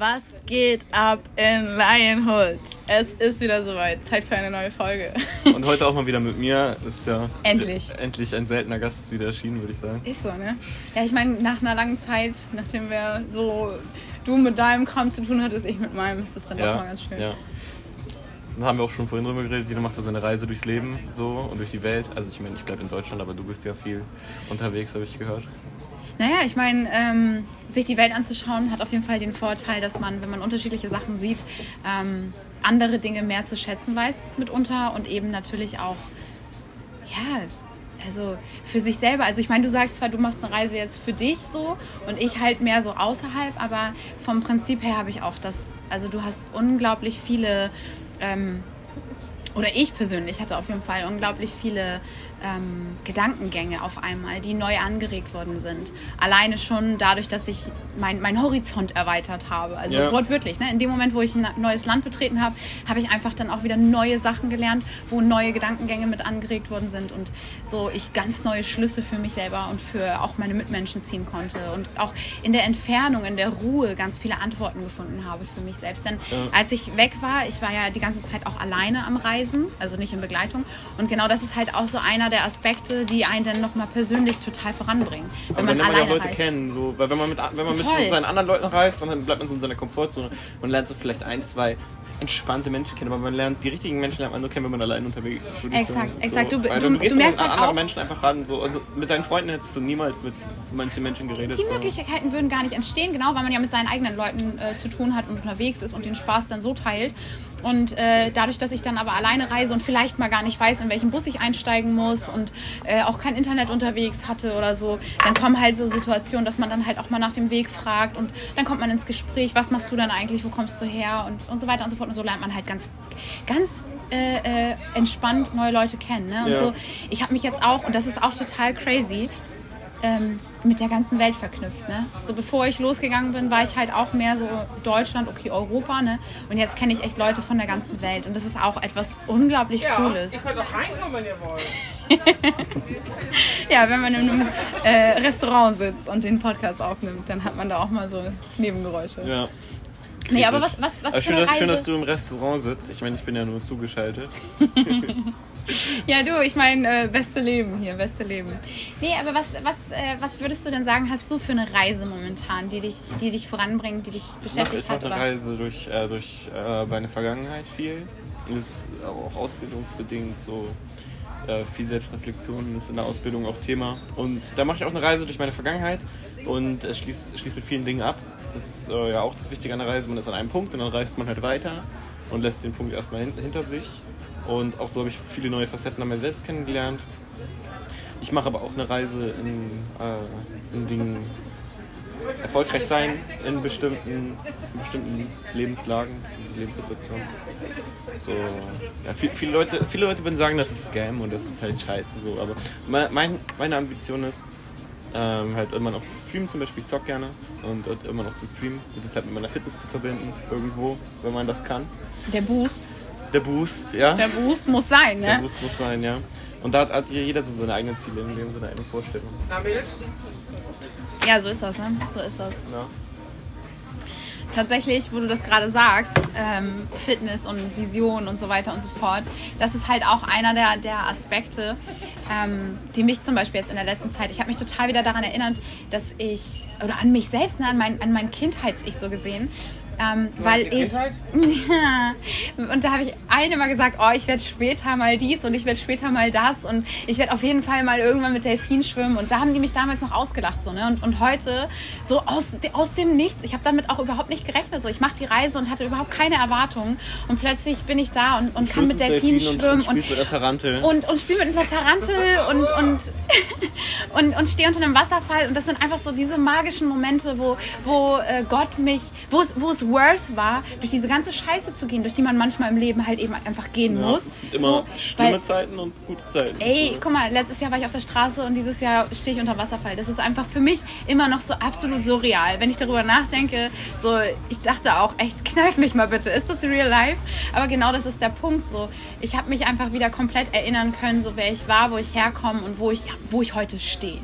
Was geht ab in Lionhood? Es ist wieder soweit. Zeit für eine neue Folge. Und heute auch mal wieder mit mir. Das ist ja Endlich. endlich ein seltener Gast ist wieder erschienen, würde ich sagen. Ist so, ne? Ja, ich meine, nach einer langen Zeit, nachdem wir so du mit deinem Kram zu tun hattest, ich mit meinem, ist das dann doch mal ganz schön. Ja. Dann haben wir auch schon vorhin drüber geredet, jeder macht da seine Reise durchs Leben so und durch die Welt. Also ich meine, ich bleibe in Deutschland, aber du bist ja viel unterwegs, habe ich gehört. Naja, ich meine, ähm, sich die Welt anzuschauen hat auf jeden Fall den Vorteil, dass man, wenn man unterschiedliche Sachen sieht, ähm, andere Dinge mehr zu schätzen weiß mitunter und eben natürlich auch, ja, also für sich selber. Also ich meine, du sagst zwar, du machst eine Reise jetzt für dich so und ich halt mehr so außerhalb, aber vom Prinzip her habe ich auch das, also du hast unglaublich viele, ähm, oder ich persönlich hatte auf jeden Fall unglaublich viele ähm, Gedankengänge auf einmal, die neu angeregt worden sind. Alleine schon dadurch, dass ich mein, mein Horizont erweitert habe. Also Ja. wortwörtlich. Ne? In dem Moment, wo ich ein neues Land betreten habe, habe ich einfach dann auch wieder neue Sachen gelernt, wo neue Gedankengänge mit angeregt worden sind und so ich ganz neue Schlüsse für mich selber und für auch meine Mitmenschen ziehen konnte und auch in der Entfernung, in der Ruhe ganz viele Antworten gefunden habe für mich selbst. Denn Ja. als ich weg war, ich war ja die ganze Zeit auch alleine am Reisen, also nicht in Begleitung. Und genau das ist halt auch so einer der Aspekte, die einen dann nochmal persönlich total voranbringen. Wenn Aber man man ja alleine Leute reist. kennen, so, weil wenn man mit, wenn man mit so seinen anderen Leuten reist, dann bleibt man so in seiner Komfortzone und lernt so vielleicht ein, zwei entspannte Menschen kennen, aber man lernt, die richtigen Menschen lernt man nur kennen, wenn man allein unterwegs ist. Exakt, sagen. exakt. So, Du- du- du, gehst du merkst an halt andere auch- Menschen einfach ran. So, also mit deinen Freunden hättest du niemals mit manchen Menschen geredet. Die so. Möglichkeiten würden gar nicht entstehen, genau, weil man ja mit seinen eigenen Leuten äh, zu tun hat und unterwegs ist und den Spaß dann so teilt. Und äh, dadurch, dass ich dann aber alleine reise und vielleicht mal gar nicht weiß, in welchen Bus ich einsteigen muss und äh, auch kein Internet unterwegs hatte oder so, dann kommen halt so Situationen, dass man dann halt auch mal nach dem Weg fragt und dann kommt man ins Gespräch, was machst du dann eigentlich, wo kommst du her und, und so weiter und so fort. Und so lernt man halt ganz, ganz äh, äh, entspannt neue Leute kennen. Ne? Und Ja. so, ich habe mich jetzt auch, und das ist auch total crazy, ähm, mit der ganzen Welt verknüpft. Ne? So bevor ich losgegangen bin, war ich halt auch mehr so Deutschland, okay, Europa. Ne? Und jetzt kenne ich echt Leute von der ganzen Welt. Und das ist auch etwas unglaublich Ja, Cooles. ihr könnt auch reinkommen, wenn ihr wollt. Ja, wenn man in einem äh, Restaurant sitzt und den Podcast aufnimmt, dann hat man da auch mal so Nebengeräusche. Ja. Nee, aber was, was, was Aber für schön, eine dass, schön, dass Reise. du im Restaurant sitzt. Ich meine, ich bin ja nur zugeschaltet. Ja, du, ich meine, äh, beste Leben hier, beste Leben. Nee, aber was, was, äh, was würdest du denn sagen, hast du für eine Reise momentan, die dich, die dich voranbringt, die dich Ich mache beschäftigt ich mach hat? eine Oder? Reise durch, äh, durch äh, meine Vergangenheit viel. Das ist auch ausbildungsbedingt so. Äh, viel Selbstreflexion ist in der Ausbildung auch Thema. Und da mache ich auch eine Reise durch meine Vergangenheit und äh, schließt schließt mit vielen Dingen ab. Das ist äh, ja auch das Wichtige an der Reise. Man ist an einem Punkt und dann reist man halt weiter und lässt den Punkt erstmal hin, hinter sich. Und auch so habe ich viele neue Facetten an mir selbst kennengelernt. Ich mache aber auch eine Reise in, äh, in Dingen erfolgreich sein in bestimmten, in bestimmten Lebenslagen, Lebenssituationen. So, ja, viel, viele, Leute, viele Leute würden sagen, das ist Scam und das ist halt scheiße so, aber mein, mein, meine Ambition ist, ähm, halt immer noch zu streamen, zum Beispiel ich zock gerne und halt immer noch zu streamen und das halt mit meiner Fitness zu verbinden, irgendwo, wenn man das kann. Der Boost. Der Boost, ja. Der Boost muss sein, Der ne? Boost muss sein, ja. Und da hat, hat jeder so seine eigenen Ziele, in dem Sinne eine Vorstellung. Ja, so ist das, ne? So ist das. Ja. Tatsächlich, wo du das gerade sagst, ähm, Fitness und Vision und so weiter und so fort, das ist halt auch einer der, der Aspekte, ähm, die mich zum Beispiel jetzt in der letzten Zeit, ich habe mich total wieder daran erinnert, dass ich, oder an mich selbst, ne, an mein, an mein Kindheits-Ich so gesehen, ähm, weil ich, ja, und da habe ich allen immer gesagt, oh, ich werde später mal dies und ich werde später mal das und ich werde auf jeden Fall mal irgendwann mit Delfin schwimmen und da haben die mich damals noch ausgelacht so, ne? Und, und heute so aus, aus dem Nichts, ich habe damit auch überhaupt nicht gerechnet, so ich mache die Reise und hatte überhaupt keine Erwartungen und plötzlich bin ich da und, und kann mit Delfinen schwimmen und, und, mit der Tarantel. und, und spiele mit einer Tarantel und, und, und, und stehe unter einem Wasserfall. Und das sind einfach so diese magischen Momente, wo, wo äh, Gott mich, wo es, wo es worth war, durch diese ganze Scheiße zu gehen, durch die man manchmal im Leben halt eben einfach gehen ja, muss. es gibt immer So, schlimme weil- Zeiten und gute Zeiten. Ey, guck mal, letztes Jahr war ich auf der Straße und dieses Jahr stehe ich unter Wasserfall. Das ist einfach für mich immer noch so absolut surreal. Wenn ich darüber nachdenke, so, ich dachte auch, echt, kneif mich mal bitte. Ist das real life? Aber genau das ist der Punkt. So, ich habe mich einfach wieder komplett erinnern können, so wer ich war, wo ich herkomme und wo ich, wo ich heute stehe.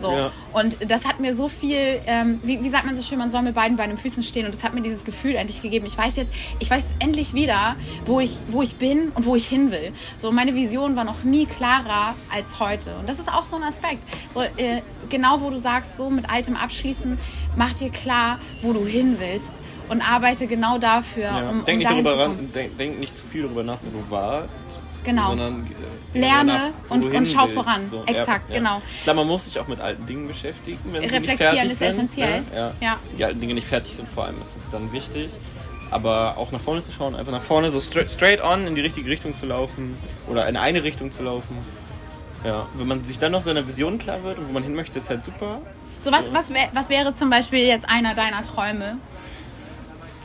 So. Ja. Und das hat mir so viel, ähm, wie, wie sagt man so schön, man soll mit beiden Beinen Füßen stehen. Und das hat mir dieses Gefühl endlich gegeben. Ich weiß jetzt, ich weiß endlich wieder, wo ich, wo ich bin und wo ich hin will. So, meine Vision war noch nie klarer als heute. Und das ist auch so ein Aspekt. So, äh, genau wo du sagst, so mit Altem abschließen, mach dir klar, wo du hin willst. Und arbeite genau dafür, Ja. um, um denk, nicht dahin darüber ran, denk, denk nicht zu viel darüber nach, wo du warst. Genau. Sondern äh, Lerne nach, und- und schau willst. voran. Exakt, genau. Klar, man muss sich auch mit alten Dingen beschäftigen, wenn Reflektieren ist sind. essentiell. Ne? Ja. Ja. Die alten Dinge nicht fertig sind, vor allem ist es dann wichtig. Aber auch nach vorne zu schauen, einfach nach vorne, so straight, straight on in die richtige Richtung zu laufen oder in eine Richtung zu laufen. Ja, wenn man sich dann noch seiner Vision klar wird und wo man hin möchte, ist halt super. So, was, was, wär, was wäre zum Beispiel jetzt einer deiner Träume?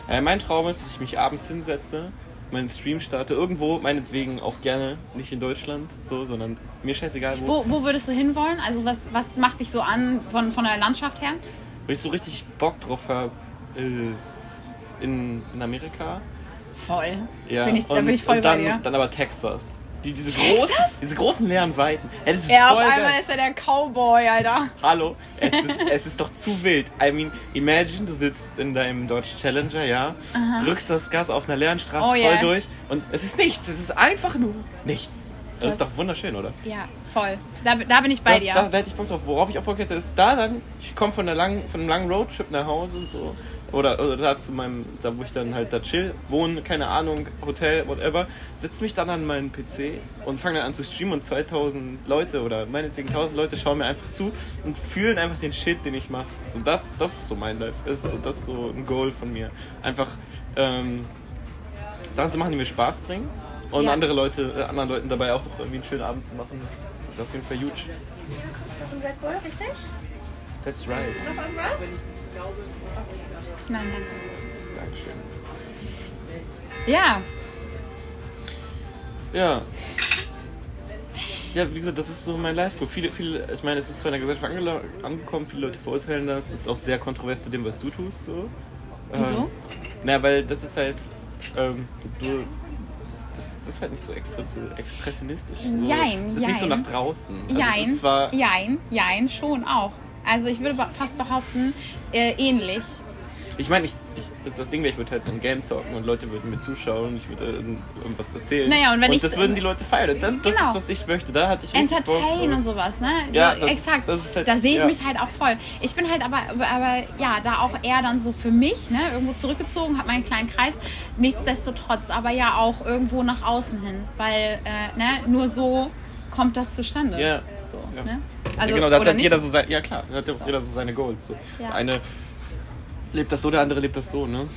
Äh, mein Traum ist, dass ich mich abends hinsetze, meinen Stream starte, irgendwo, meinetwegen auch gerne, nicht in Deutschland, so, sondern mir scheißegal wo. Wo, wo würdest du hinwollen? Also was, was macht dich so an von, von der Landschaft her? Wo ich so richtig Bock drauf habe, ist in, in Amerika. Voll. Ja, bin ich, da und, bin ich voll und dann, bei dir. dann aber Texas. Die, diese, großen, diese großen leeren Weiten. Ey, das ist Ja, auf einmal geil. ist er der Cowboy, Alter. Hallo, es ist, es ist doch zu wild. I mean, imagine, du sitzt in deinem Dodge Challenger, ja, drückst das Gas auf einer leeren Straße Oh, voll yeah. durch und es ist nichts. Es ist einfach nur nichts. Das ist doch wunderschön, oder? Ja, voll. Da, da bin ich bei das, dir. Da, da hätte ich Bock drauf. Worauf ich auch Bock hätte, ist da dann, ich komme von, langen- von einem langen Roadtrip nach Hause, so. Oder, oder da zu meinem, da wo ich dann halt da chill, wohne, keine Ahnung, Hotel, whatever, setz mich dann an meinen PC und fange dann an zu streamen und 2000 Leute oder meinetwegen 1000 Leute schauen mir einfach zu und fühlen einfach den Shit, den ich mache. So, das, das ist so mein Life. Das ist so, das ist so ein Goal von mir. Einfach ähm, Sachen zu machen, die mir Spaß bringen und Ja. andere Leute, äh, anderen Leuten dabei auch doch irgendwie einen schönen Abend zu machen. Das ist auf jeden Fall huge. Red Bull, richtig? That's right. Nein, danke. Dankeschön. Ja, Ja. Ja, wie gesagt, das ist so mein Life-Goal. Viele, viele, ich meine, es ist zwar in der Gesellschaft angela- angekommen, viele Leute verurteilen das. Es ist auch sehr kontrovers zu dem, was du tust. So. Wieso? Ähm, naja, weil das ist halt, ähm, du, das, das ist halt nicht so expres- expressionistisch. So. Jein, Es ist nicht so jein. nach draußen. Also jein, es ist zwar, jein, jein, schon auch. Also ich würde fast behaupten, äh, ähnlich. ich meine, ich, ich, das ist das Ding, ich würde halt ein Game zocken und Leute würden mir zuschauen, ich würde äh, irgendwas erzählen. Naja, und wenn ich- das würden die Leute feiern. Das, das Genau. ist, was ich möchte. Da hatte ich Entertain und sowas, ne? Ja, so, das exakt. das halt- da sehe ich ja. mich halt auch voll. Ich bin halt aber, aber ja, da auch eher dann so für mich, ne, irgendwo zurückgezogen, habe meinen kleinen Kreis. Nichtsdestotrotz, aber ja auch irgendwo nach außen hin, weil äh, ne, nur so kommt das zustande. Ja. So, Ja. ne? ja, Also, genau, da hat nicht? jeder so sein, ja klar, da hat auch jeder so seine Goals. So. Ja. Der eine lebt das so, der andere lebt das so, ne?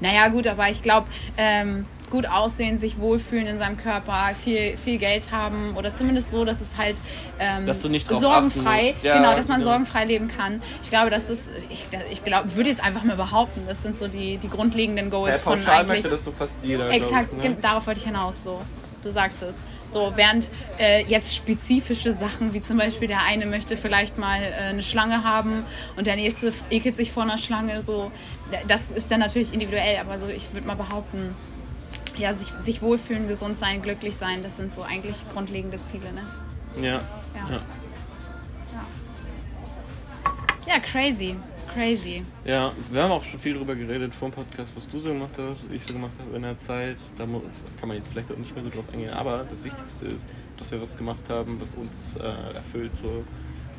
Naja, gut, aber ich glaube, ähm, gut aussehen, sich wohlfühlen in seinem Körper, viel, viel Geld haben oder zumindest so, dass es halt ähm, Dass du nicht drauf sorgenfrei. Ja, genau, dass man genau. sorgenfrei leben kann. Ich glaube, das ist, ich, ich glaube, würde jetzt einfach mal behaupten, das sind so die, die grundlegenden Ja, Goals von pauschal eigentlich. möchte das so fast jeder. Exakt, ich, ne? ge- darauf wollte ich hinaus, so. Du sagst es. So, während äh, jetzt spezifische Sachen, wie zum Beispiel der eine möchte vielleicht mal äh, eine Schlange haben und der nächste ekelt sich vor einer Schlange, so, das ist dann natürlich individuell, aber so, ich würde mal behaupten, ja, sich, sich wohlfühlen, gesund sein, glücklich sein, das sind so eigentlich grundlegende Ziele, ne? Ja. Ja. Ja. Ja, crazy, crazy. ja, wir haben auch schon viel darüber geredet vor dem Podcast, was du so gemacht hast, was ich so gemacht habe in der Zeit. Da mu- kann man jetzt vielleicht auch nicht mehr so drauf eingehen, aber das Wichtigste ist, dass wir was gemacht haben, was uns äh, erfüllt, so.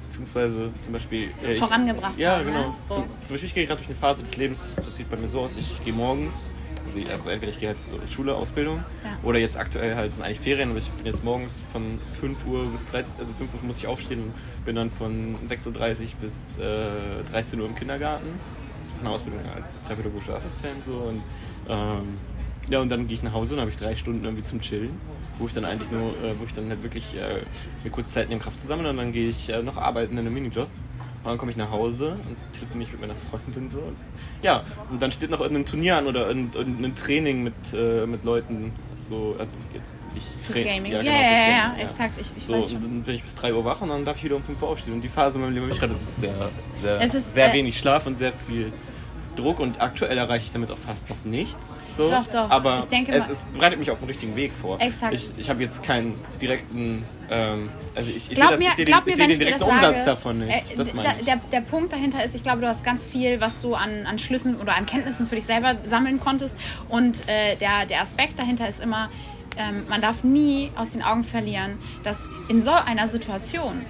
Beziehungsweise zum Beispiel. äh, ich- Vorangebracht Ja, haben, genau. ne? So. Zum, zum Beispiel, ich gehe gerade durch eine Phase des Lebens, das sieht bei mir so aus, ich gehe morgens, also, also entweder ich gehe halt zur Schule, Ausbildung, Ja. oder jetzt aktuell halt sind eigentlich Ferien, aber ich bin jetzt morgens von 5 Uhr bis 13 also 5 Uhr muss ich aufstehen und bin dann von 6.30 Uhr bis äh, 13 Uhr im Kindergarten. Ich mache eine Ausbildung als sozialpädagogischer Assistent so und ähm, ja, und dann gehe ich nach Hause und habe ich drei Stunden irgendwie zum Chillen, wo ich dann eigentlich nur, äh, wo ich dann halt wirklich äh, mir kurz Zeit nehme, Kraft zusammen und dann gehe ich äh, noch arbeiten in einem Minijob. Und dann komme ich nach Hause und telefoniere mit meiner Freundin so. Und, ja, und dann steht noch irgendein Turnier an oder irgendein, Training mit, äh, mit Leuten, so, also jetzt nicht Gaming. Ja, genau, ja, ja, Gaming, ja, exakt, ich, ich so, weiß und schon. dann bin ich bis 3 Uhr wach und dann darf ich wieder um 5 Uhr aufstehen. Und die Phase in meinem Leben habe ich gerade, das ist sehr, sehr, ist, sehr äh, wenig Schlaf und sehr viel Druck und aktuell erreiche ich damit auch fast noch nichts. So. Doch, doch. Aber Ich denke es, es bereitet mich auf den richtigen Weg vor. Exakt. Ich, ich habe jetzt keinen direkten, ähm, also ich, ich sehe sehe den, glaub mir, wenn den direkten Umsatz sage, davon nicht. äh, das meine der, der, der Punkt dahinter ist, ich glaube, du hast ganz viel, was du an, an Schlüssen oder an Kenntnissen für dich selber sammeln konntest. Und äh, der, der Aspekt dahinter ist immer, ähm, man darf nie aus den Augen verlieren, dass in so einer Situation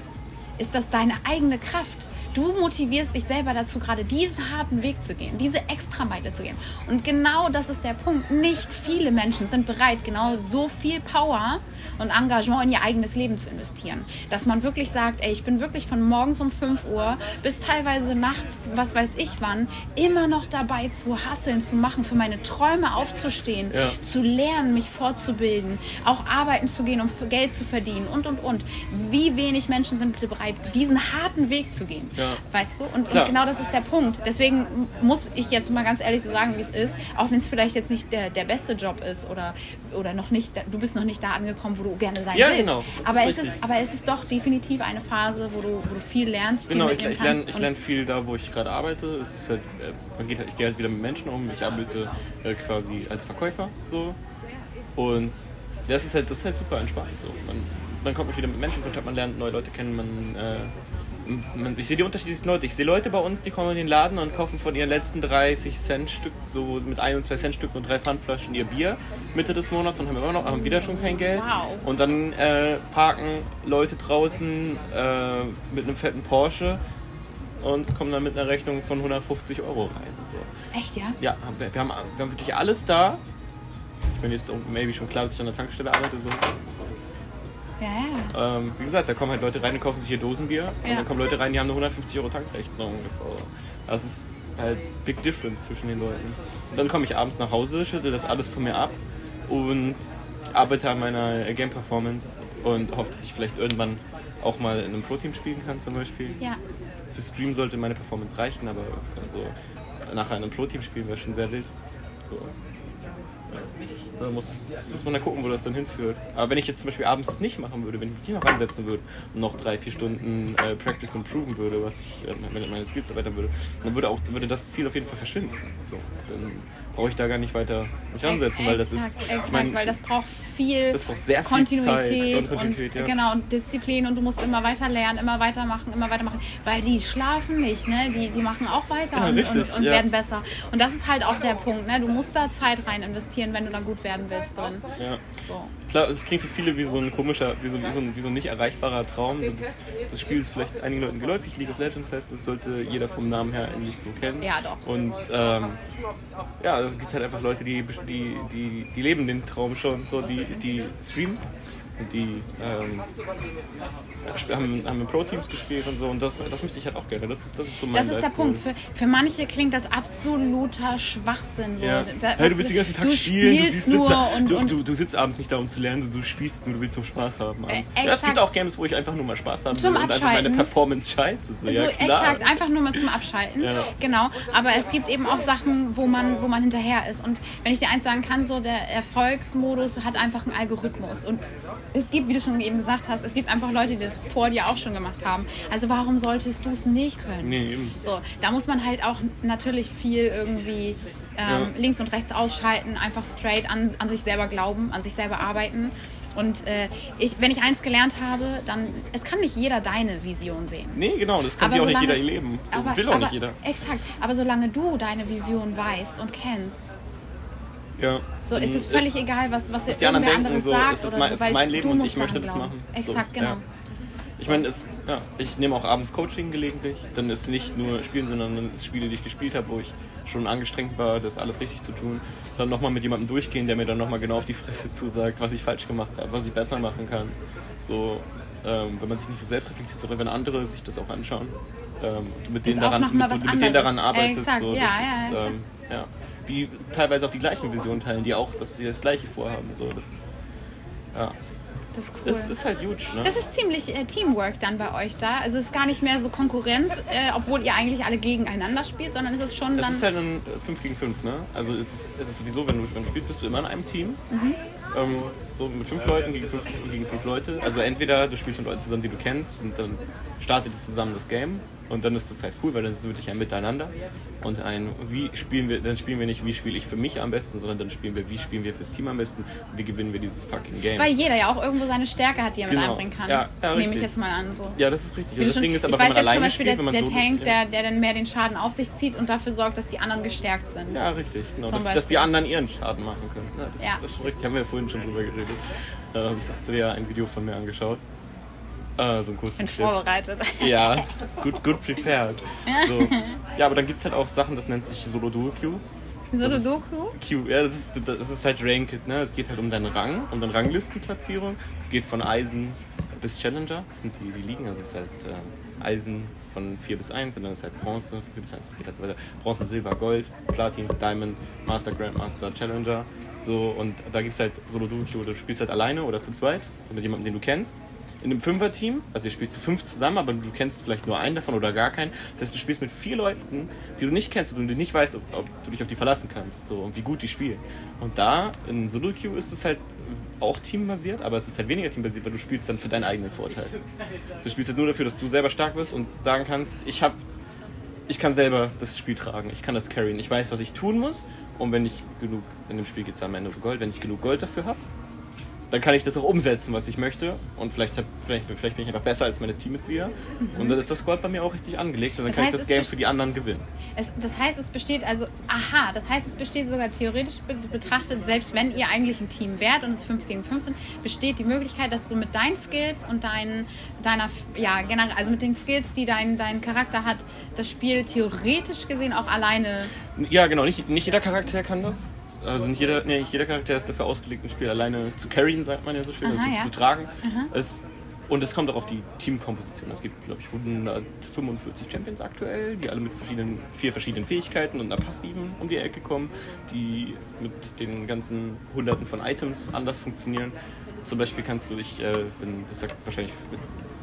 ist das deine eigene Kraft. Du motivierst dich selber dazu, gerade diesen harten Weg zu gehen, diese Extrameile zu gehen. Und genau das ist der Punkt. Nicht viele Menschen sind bereit, genau so viel Power und Engagement in ihr eigenes Leben zu investieren. Dass man wirklich sagt, ey, ich bin wirklich von morgens um 5 Uhr bis teilweise nachts, was weiß ich wann, immer noch dabei zu hasseln, zu machen, für meine Träume aufzustehen, Ja. zu lernen, mich fortzubilden, auch arbeiten zu gehen, um Geld zu verdienen und, und, und. Wie wenig Menschen sind bereit, diesen harten Weg zu gehen? Ja. Weißt du? Und, und genau das ist der Punkt. Deswegen muss ich jetzt mal ganz ehrlich so sagen, wie es ist, auch wenn es vielleicht jetzt nicht der, der beste Job ist oder, oder noch nicht, du bist noch nicht da angekommen, wo du gerne sein Ja, willst. genau. Aber, ist es ist, aber es ist doch definitiv eine Phase, wo du, wo du viel lernst, viel Genau, ich, ich lerne lerne viel da, wo ich gerade arbeite. Es ist halt, äh, man geht halt, ich gehe halt wieder mit Menschen um. Ich arbeite äh, quasi als Verkäufer so. Und ja, das ist halt, das ist halt super entspannt. So. Man, man kommt wieder mit Menschen in Kontakt, man lernt neue Leute kennen, man, äh, ich sehe die unterschiedlichsten Leute. Ich sehe Leute bei uns, die kommen in den Laden und kaufen von ihren letzten 30 Cent Stück, so mit 1 und 2 Cent Stück und drei Pfandflaschen ihr Bier Mitte des Monats und haben immer noch, haben wieder schon kein Geld. Wow. Und dann äh, parken Leute draußen äh, mit einem fetten Porsche und kommen dann mit einer Rechnung von 150 Euro rein. So. Echt, ja? Ja, wir haben, wir haben wirklich alles da. Ich bin jetzt so maybe schon klar, dass ich an der Tankstelle arbeite. So. Ja, ja. Ähm, wie gesagt, da kommen halt Leute rein und kaufen sich hier Dosenbier. Und Ja. dann kommen Leute rein, die haben eine 150 Euro Tankrechnung. Das ist halt big difference zwischen den Leuten. Und dann komme ich abends nach Hause, schüttel das alles von mir ab und arbeite an meiner Game Performance und hoffe, dass ich vielleicht irgendwann auch mal in einem Pro-Team spielen kann zum Beispiel. Ja. Für Stream sollte meine Performance reichen, aber also nachher in einem Pro-Team spielen wäre schon sehr wild. So. Da muss, muss man dann gucken, wo das dann hinführt. Aber wenn ich jetzt zum Beispiel abends das nicht machen würde, wenn ich mich hier noch ransetzen würde und noch drei, vier Stunden äh, Practice improven würde, was ich äh, meine Skills erweitern würde, dann würde auch würde das Ziel auf jeden Fall verschwinden. So, dann brauche ich da gar nicht weiter mich ransetzen, weil das ist, Exakt, meine, weil das braucht viel das braucht sehr viel Kontinuität, Zeit und Kontinuität, und, ja. genau und Disziplin und du musst immer weiter lernen, immer weitermachen, immer weitermachen, weil die schlafen nicht, ne? Die, die machen auch weiter Ja, und, richtig, und, und ja. werden besser. Und das ist halt auch der Punkt, ne? Du musst da Zeit rein investieren, wenn du dann gut werden willst drin. ja. So. Klar, es klingt für viele wie so ein komischer, wie so, wie so, ein, wie so ein nicht erreichbarer Traum. So das, das Spiel ist vielleicht einigen Leuten geläufig, League of Legends heißt, das sollte jeder vom Namen her eigentlich so kennen. Ja, doch. Und ähm, ja, es gibt halt einfach Leute, die, die, die, die leben den Traum schon, so die, die streamen die ähm, haben, haben in Pro-Teams gespielt und so und das, das möchte ich halt auch gerne. Das ist, das ist so mein Das ist der. Punkt. Für, für manche klingt das absoluter Schwachsinn. So. Ja. Was- Hey, du willst den ganzen Tag du spielen, du, siehst, nur sitzt, und, du, und du, du sitzt abends nicht da, um zu lernen, du, du spielst nur, du willst so Spaß haben. Äh, ja, es gibt auch Games, wo ich einfach nur mal Spaß haben Zum will und einfach meine. Performance scheiße. So, ja, so exakt, einfach nur mal zum Abschalten. Ja. Genau. Aber es gibt eben auch Sachen, wo man, wo man hinterher ist. Und wenn ich dir eins sagen kann, so der Erfolgsmodus hat einfach einen Algorithmus. Und es gibt, wie du schon eben gesagt hast, es gibt einfach Leute, die das vor dir auch schon gemacht haben. Also warum solltest du es nicht können? Nee, eben. So, da muss man halt auch natürlich viel irgendwie ähm, Ja. links und rechts ausschalten, einfach straight an, an sich selber glauben, an sich selber arbeiten. Und äh, ich, wenn ich eins gelernt habe, dann, es kann nicht jeder deine Vision sehen. Nee, genau, das kann ja auch nicht jeder ihr Leben. So aber, will auch aber, nicht jeder. Exakt. Aber solange du deine Vision weißt und kennst, Ja. so ist es Mhm, völlig egal, was, was, was die anderen denken, so, es ist mein, so, es ist mein Leben und ich möchte daran das machen. Exakt, so, genau. Ja. Ich meine, ja, ich nehme auch abends Coaching gelegentlich. Dann ist nicht nur Spielen, sondern dann ist Spiele, die ich gespielt habe, wo ich schon angestrengt war, das alles richtig zu tun. Dann nochmal mit jemandem durchgehen, der mir dann nochmal genau auf die Fresse zusagt, was ich falsch gemacht habe, was ich besser machen kann. So, ähm, wenn man sich nicht so selbst reflektiert, sondern wenn andere sich das auch anschauen. Ähm, mit denen Ist daran, mit, mit denen daran arbeitest. Exakt, so, ja, das ja, ist, ja, ähm, ja. Die teilweise auch die gleichen Visionen teilen, die auch dass die das gleiche vorhaben. So, das ist, ja. Das ist cool. Es ist halt huge, ne? Das ist ziemlich äh, Teamwork dann bei euch da. Also es ist gar nicht mehr so Konkurrenz, äh, obwohl ihr eigentlich alle gegeneinander spielt, sondern es ist schon Es dann. ist halt ein 5 gegen 5, ne? Also es ist, es ist sowieso, wenn du, wenn du spielst, bist du immer in einem Team. Ähm, so mit fünf Leuten gegen fünf, gegen fünf Leute. Also entweder du spielst mit Leuten zusammen, die du kennst und dann startet ihr zusammen das Game und dann ist das halt cool, weil dann ist es wirklich ein Miteinander und ein wie spielen wir, dann spielen wir nicht, wie spiele ich für mich am besten, sondern dann spielen wir, wie spielen wir fürs Team am besten und wie gewinnen wir dieses fucking Game. Weil jeder ja auch irgendwo seine Stärke hat, die er mit Genau. einbringen kann. Ja, ja, Nehme ich jetzt mal an. So. ja, das ist richtig. Du das schon- Ding ist ich aber, weiß wenn man jetzt zum alleine Beispiel spielt, der, der so Tank, ja. der, der dann mehr den Schaden auf sich zieht und dafür sorgt, dass die anderen gestärkt sind. Ja, richtig, genau. Dass, dass die anderen ihren Schaden machen können. Ja, das, Ja. das ist schon richtig, haben wir ja vorhin schon drüber geredet. Äh, Das hast du ja ein Video von mir angeschaut. Äh, so ein Ich bin vorbereitet. Ja, gut, gut prepared. So. Ja, aber dann gibt es halt auch Sachen, das nennt sich Solo-Duo-Queue. So Das eine ist- Doku? Q, ja, das ist, das ist halt Ranked, ne? Es geht halt um deinen Rang, um deine Ranglistenplatzierung. Es geht von Eisen bis Challenger, das sind die, die Ligen, also es ist halt äh, Eisen von 4 bis 1 und dann ist halt Bronze, 4 bis 1, das geht halt so weiter. Bronze, Silber, Gold, Platin, Diamond, Master, Grandmaster, Challenger. So, und da gibt es halt solo duo queue du spielst halt alleine oder zu zweit mit jemandem, den du kennst. In einem Fünfer-Team, also ihr spielt zu fünf zusammen, aber du kennst vielleicht nur einen davon oder gar keinen. Das heißt, du spielst mit vier Leuten, die du nicht kennst und du nicht weißt, ob, ob du dich auf die verlassen kannst so, und wie gut die spielen. Und da in Solo Queue ist es halt auch teambasiert, aber es ist halt weniger teambasiert, weil du spielst dann für deinen eigenen Vorteil. Du spielst halt nur dafür, dass du selber stark wirst und sagen kannst, ich habe ich kann selber das Spiel tragen, ich kann das carryen, ich weiß, was ich tun muss und wenn ich genug, in dem Spiel geht es am Ende um Gold, wenn ich genug Gold dafür habe, dann kann ich das auch umsetzen, was ich möchte und vielleicht, hab, vielleicht, vielleicht bin ich einfach besser als meine Teammitglieder und dann ist das Squad bei mir auch richtig angelegt und dann Das kann heißt, ich das Game für die anderen gewinnen. Es, das heißt, es besteht also, aha, das heißt, es besteht sogar theoretisch be- betrachtet, selbst wenn ihr eigentlich ein Team wärt und es 5 gegen 5 sind, besteht die Möglichkeit, dass du mit deinen Skills und deinen, deiner, ja, generell, also mit den Skills, die dein, dein Charakter hat, das Spiel theoretisch gesehen auch alleine. Ja, genau, nicht, nicht jeder Charakter kann das. Also nicht jeder, nee, nicht jeder Charakter ist dafür ausgelegt, ein Spiel alleine zu carryen, sagt man ja so schön, Aha, also ja. zu tragen. Es, und es kommt auch auf die Teamkomposition. Es gibt, glaube ich, 145 Champions aktuell, die alle mit verschiedenen, vier verschiedenen Fähigkeiten und einer passiven um die Ecke kommen, die mit den ganzen Hunderten von Items anders funktionieren. Zum Beispiel kannst du, ich äh, bin, das sagt wahrscheinlich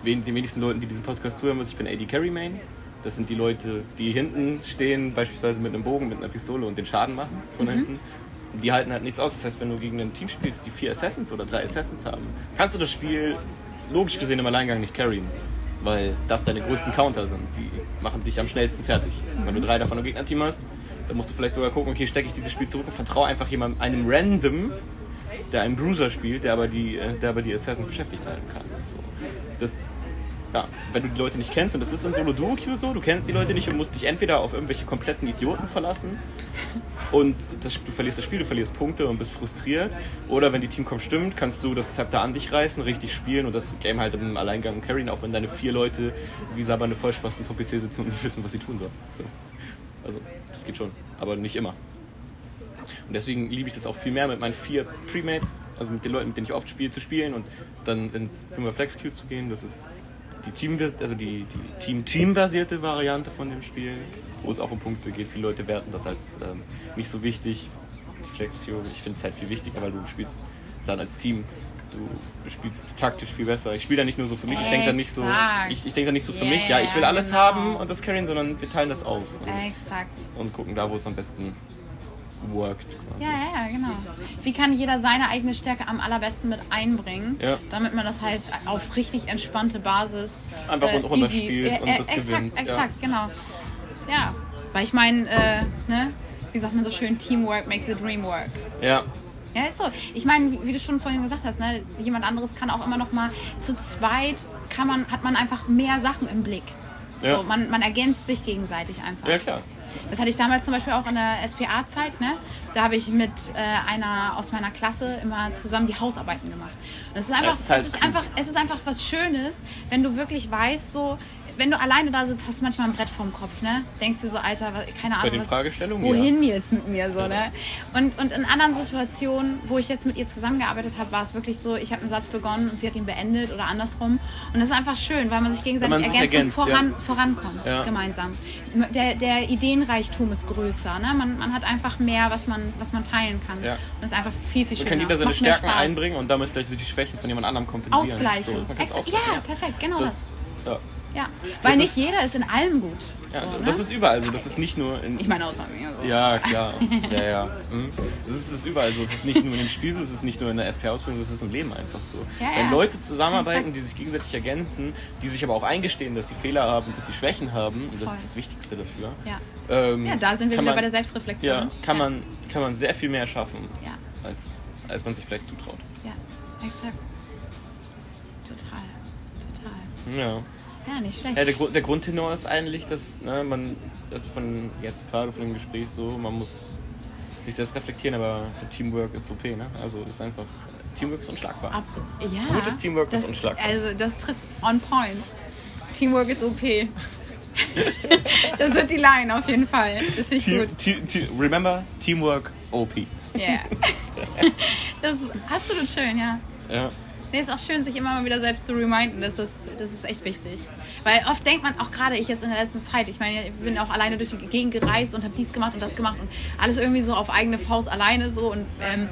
mit den wenigsten Leuten, die diesen Podcast zuhören, muss ich bin AD Carry Main. Das sind die Leute, die hinten stehen, beispielsweise mit einem Bogen, mit einer Pistole und den Schaden machen von hinten. Die halten halt nichts aus. Das heißt, wenn du gegen ein Team spielst, die vier Assassins oder drei Assassins haben, kannst du das Spiel logisch gesehen im Alleingang nicht carryen. Weil das deine größten Counter sind. Die machen dich am schnellsten fertig. Wenn du drei davon im Gegnerteam hast, dann musst du vielleicht sogar gucken, okay, stecke ich dieses Spiel zurück und vertraue einfach jemandem, einem Random, der einen Bruiser spielt, der aber die, äh, der aber die Assassins beschäftigt halten kann. So. Das, ja, wenn du die Leute nicht kennst, und das ist in Solo Duo Queue so, du kennst die Leute nicht und musst dich entweder auf irgendwelche kompletten Idioten verlassen und das, du verlierst das Spiel, du verlierst Punkte und bist frustriert. Oder wenn die Teamcom stimmt, kannst du das Zepter an dich reißen, richtig spielen und das Game halt im Alleingang carryen, auch wenn deine vier Leute wie sabernde Vollspasten vom PC sitzen und nicht wissen, was sie tun sollen. So. Also, das geht schon, aber nicht immer. Und deswegen liebe ich das auch viel mehr mit meinen vier Premates, also mit den Leuten, mit denen ich oft spiele, zu spielen und dann ins 5er Flex Queue zu gehen. Das ist die Team, also die, die Team-Team-basierte Variante von dem Spiel, wo es auch um Punkte geht. Viele Leute werten das als ähm, nicht so wichtig. Die Flex Queue, ich finde es halt viel wichtiger, weil du spielst dann als Team. Du spielst taktisch viel besser. Ich spiele da nicht nur so für mich, ich denke da nicht so, ich, ich denke da nicht so für Ja, mich, ja, ich will ja, alles genau. haben und das carryen, sondern wir teilen das auf und, Exakt. und gucken da, wo es am besten worked. Quasi. Ja, ja, ja, genau. Wie kann jeder seine eigene Stärke am allerbesten mit einbringen, Ja. damit man das halt auf richtig entspannte Basis Einfach rund- runter easy- spielt und das exakt, gewinnt, ja. Exakt, genau. Ja, weil ich meine, äh, ne, wie sagt man so schön, Teamwork makes the dream work. Ja, Ja, ist so. Ich meine, wie, wie du schon vorhin gesagt hast, ne, jemand anderes kann auch immer noch mal zu zweit kann man hat man einfach mehr Sachen im Blick. Ja. So, man, man ergänzt sich gegenseitig einfach. ja klar. Das hatte ich damals zum Beispiel auch in der SPA-Zeit. Ne? Da habe ich mit äh, einer aus meiner Klasse immer zusammen die Hausarbeiten gemacht. Und es ist einfach, ist halt es ist einfach, es ist einfach was Schönes, wenn du wirklich weißt, so, wenn du alleine da sitzt, hast du manchmal ein Brett vorm Kopf, ne? Denkst du so, Alter, keine Ahnung, den was, Fragestellungen, wohin jetzt mit mir so, ne? Und, und in anderen Situationen, wo ich jetzt mit ihr zusammengearbeitet habe, war es wirklich so, ich habe einen Satz begonnen und sie hat ihn beendet oder andersrum. Und das ist einfach schön, weil man sich gegenseitig man sich ergänzt, und ergänzt, voran, ja. vorankommt Ja. gemeinsam. Der, der Ideenreichtum ist größer. Ne? Man, man hat einfach mehr, was man, was man teilen kann. Ja. Und das ist einfach viel, viel schöner. kann jeder seine Macht Stärken einbringen und damit vielleicht die Schwächen von jemand anderem kompensieren. Ausgleichen. So, man ja, perfekt, genau das. das. Ja. Ja, weil Das nicht ist- jeder ist in allem gut. Ja, so, ne? das ist überall so. Das ist nicht nur in. ich meine außer mir. So. Ja, klar. Ja, ja. Mhm. Das ist, das ist überall so. Es ist nicht nur in dem Spiel so, es ist nicht nur in der SP-Ausbildung, es ist im Leben einfach so. Ja, Wenn ja. Leute zusammenarbeiten, Exakt. die sich gegenseitig ergänzen, die sich aber auch eingestehen, dass sie Fehler haben, dass sie Schwächen haben, und das Voll. ist das Wichtigste dafür. Ja. Ähm, ja, da sind wir wieder man, bei der Selbstreflexion. Ja, kann, Man, kann man sehr viel mehr schaffen, als, als man sich vielleicht zutraut. ja, exakt. Total, total. Ja. Ja, nicht schlecht. Ja, der, der Grundtenor ist eigentlich, dass ne, man, also von jetzt gerade von dem Gespräch so, man muss sich selbst reflektieren, aber Teamwork ist OP, ne? Also ist einfach, Teamwork ist unschlagbar. Absolut. Ja. Gutes Teamwork das, ist unschlagbar. Also das trifft on point. Teamwork ist OP. das wird die Line auf jeden Fall. Das finde ich Team, gut. te, te, remember, Teamwork OP. Yeah. das ist absolut schön, ja. Ja. Nee, ist auch schön, sich immer mal wieder selbst zu reminden. Das ist, das ist echt wichtig. Weil oft denkt man, auch gerade ich jetzt in der letzten Zeit, ich meine, ich bin auch alleine durch die Gegend gereist und habe dies gemacht und das gemacht und alles irgendwie so auf eigene Faust alleine so. Und ähm,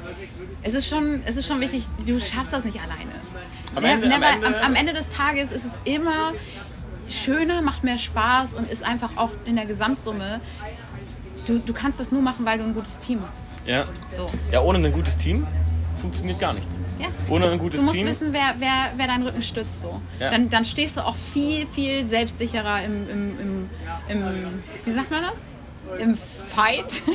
es, ist schon, es ist schon wichtig, du schaffst das nicht alleine. Am Ne- Ende- am never, Ende- am, am Ende des Tages ist es immer schöner, macht mehr Spaß und ist einfach auch in der Gesamtsumme. Du, du kannst das nur machen, weil du ein gutes Team hast. Ja. So. ja, ohne ein gutes Team funktioniert gar nichts. Ja. Ohne ein gutes Du musst Team. wissen, wer, wer, wer deinen Rücken stützt. So. Ja. Dann, dann stehst du auch viel, viel selbstsicherer im, im, im, im wie sagt man das? Im Fight.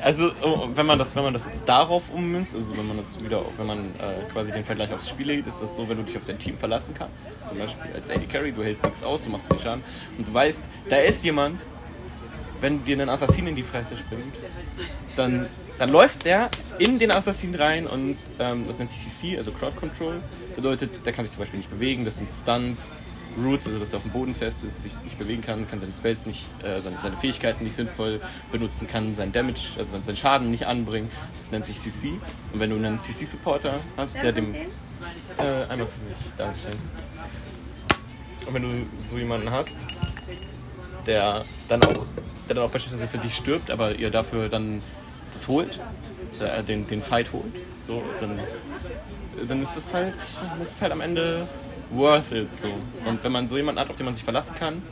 Also wenn man das, wenn man das jetzt darauf ummünzt, also wenn man das wieder, wenn man äh, quasi den Vergleich aufs Spiel legt, ist das so, wenn du dich auf dein Team verlassen kannst, zum Beispiel als AD Carry, du hältst nichts aus, du machst keinen Schaden und du weißt, da ist jemand, wenn dir ein Assassin in die Fresse springt, dann, dann läuft der in den Assassin rein und ähm, das nennt sich CC, also Crowd Control, bedeutet, der kann sich zum Beispiel nicht bewegen, das sind Stunts, Roots, also dass er auf dem Boden fest ist, sich nicht bewegen kann, kann seine Spells nicht, äh, seine, seine Fähigkeiten nicht sinnvoll benutzen, kann seinen Damage, also seinen Schaden nicht anbringen. Das nennt sich CC. Und wenn du einen CC-Supporter hast, der dem. Äh, einmal für mich, Dankeschön. Und wenn du so jemanden hast, der dann auch, der dann auch beispielsweise für dich stirbt, aber ihr dafür dann das holt, äh, den, den Fight holt, so, dann, dann ist das halt, ist es halt am Ende worth it. So. Und wenn man so jemanden hat, auf den man sich verlassen kann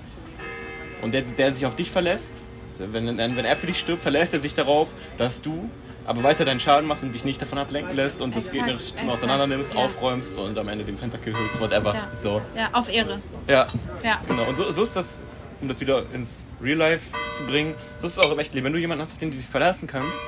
und der, der sich auf dich verlässt, wenn, wenn er für dich stirbt, verlässt er sich darauf, dass du aber weiter deinen Schaden machst und dich nicht davon ablenken lässt und das Exakt, gegnerische Team auseinander nimmst, ja. aufräumst und am Ende den Pentakill holst, whatever. Ja. So. ja, auf Ehre. Ja, Ja. genau. Und so, so ist das, um das wieder ins Real Life zu bringen, so ist es auch im echten Leben. Wenn du jemanden hast, auf den du dich verlassen kannst,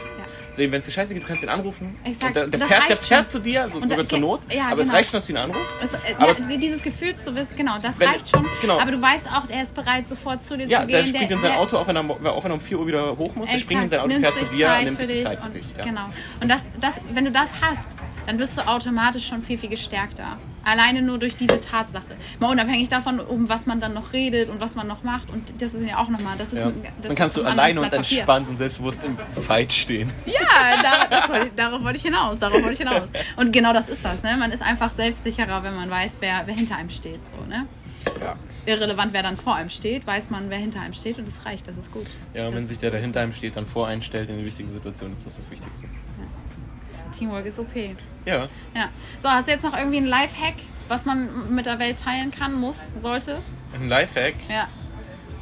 wenn es dir scheiße geht, du kannst ihn anrufen. Exakt. Und der, der, Das fährt, der fährt zu dir, so, Und da- sogar zur Not. ja, aber es genau. reicht schon, dass du ihn anrufst. Das, äh, Aber ja, dieses Gefühl zu wissen, genau, das Wenn- reicht schon. genau. Aber du weißt auch, er ist bereit, sofort zu dir Ja, zu der gehen. springt in sein Auto, auch wenn, er, auch wenn er um 4 Uhr wieder hoch muss, der Exakt, springt in sein Auto, nimmt fährt zu dir und nimmt sich die Zeit für dich. Ja. Genau. Und das, das, wenn du das hast, dann bist du automatisch schon viel, viel gestärkter. Alleine nur durch diese Tatsache. Mal unabhängig davon, um was man dann noch redet und was man noch macht. Und das ist ja auch nochmal. Das ist Ja. ein, das Dann kannst du ein alleine und Papier. entspannt und selbstbewusst im Fight stehen. Ja, da, wollte, ich- darauf wollte ich hinaus. Darauf wollte ich hinaus. Und genau das ist das. Ne? Man ist einfach selbstsicherer, wenn man weiß, wer, wer hinter einem steht. So, ne? Ja. Irrelevant, wer dann vor einem steht, weiß man, wer hinter einem steht und das reicht. Das ist gut. Ja, und Das wenn sich der, der hinter einem steht, dann vor einen stellt in den wichtigen Situationen, ist das das Wichtigste. Teamwork ist OP. Ja. Ja. So, hast du jetzt noch irgendwie einen Lifehack, was man mit der Welt teilen kann, muss, sollte? Ein Lifehack. Ja.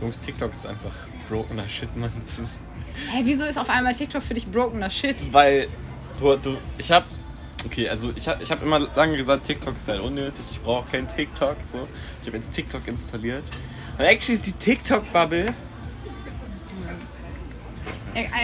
Jungs, TikTok ist einfach brokener Shit, Mann. Das ist. Hey, wieso ist auf einmal TikTok für dich brokener Shit? Weil du, du ich hab. Okay, also ich habe ich hab immer lange gesagt, TikTok ist halt unnötig, ich brauche kein TikTok. So. Ich habe jetzt TikTok installiert. Und actually ist die TikTok-Bubble,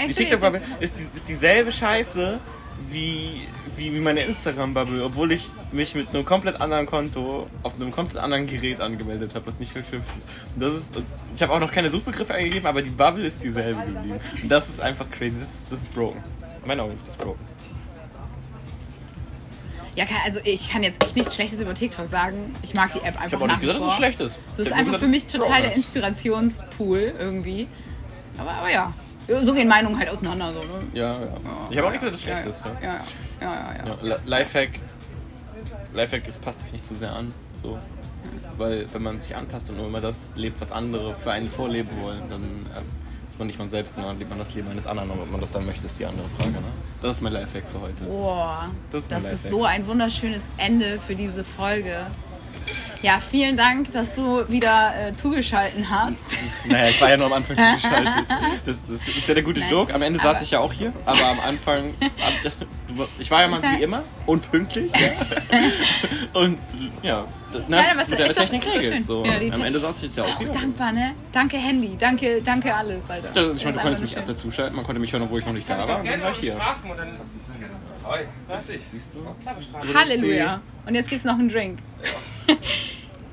die TikTok-Bubble ist ist, die- ist dieselbe Scheiße wie, wie, wie meine Instagram-Bubble, obwohl ich mich mit einem komplett anderen Konto auf einem komplett anderen Gerät angemeldet habe, was nicht verknüpft ist. Und das ist, ich habe auch noch keine Suchbegriffe eingegeben, aber die Bubble ist dieselbe geblieben. Und das ist einfach crazy, das ist, das ist broken. In meinen Augen ist das broken. ja, kann, also ich kann jetzt echt nichts Schlechtes über TikTok sagen. Ich mag die App einfach Ich habe auch nicht gesagt, dass es schlecht ist. Das ist einfach gesagt, für mich total der. Inspirationspool irgendwie. Aber, aber ja, so gehen Meinungen halt auseinander. So, ne? Ja, ja. Ich habe auch nicht gesagt, dass es schlecht ist. Ja, ja, ja. ja, ja. Ja, Li- Lifehack. Lifehack ist, passt euch nicht zu sehr an. So. Weil wenn man sich anpasst und nur immer das lebt, was andere für einen vorleben wollen, dann ähm, ist man nicht man selbst, sondern lebt man das Leben eines anderen. Und ob man das dann möchte, ist die andere Frage. Ne? Das ist mein Lifehack für heute. Boah, Das das ist ist, mein so ein wunderschönes Ende für diese Folge. Ja, vielen Dank, dass du wieder äh, zugeschalten hast. Naja, ich war ja nur am Anfang zugeschaltet. Das, das ist ja der gute Nein, Joke. Am Ende aber- saß ich ja auch hier, aber am Anfang. Am, ich war ja mal ja- wie immer unpünktlich. Ja. Und ja, na, Nein, aber es mit der Technik doch regelt. schön. So. Ja, die am Ende saß ich jetzt ja auch hier. dankbar, ne? Danke Handy, danke, danke alles, Alter. Ja, Das Ich meine, du konntest mich erst schön. dazuschalten, man konnte mich hören, obwohl ich noch nicht da war. Und dann war ich hier. bestrafen und dann Hi, grüß dich. Halleluja. Und jetzt gibt's noch einen Drink.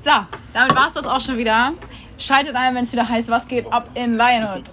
So, damit war's das auch schon wieder. Schaltet ein, wenn es wieder heißt, was geht ab in Lionhood.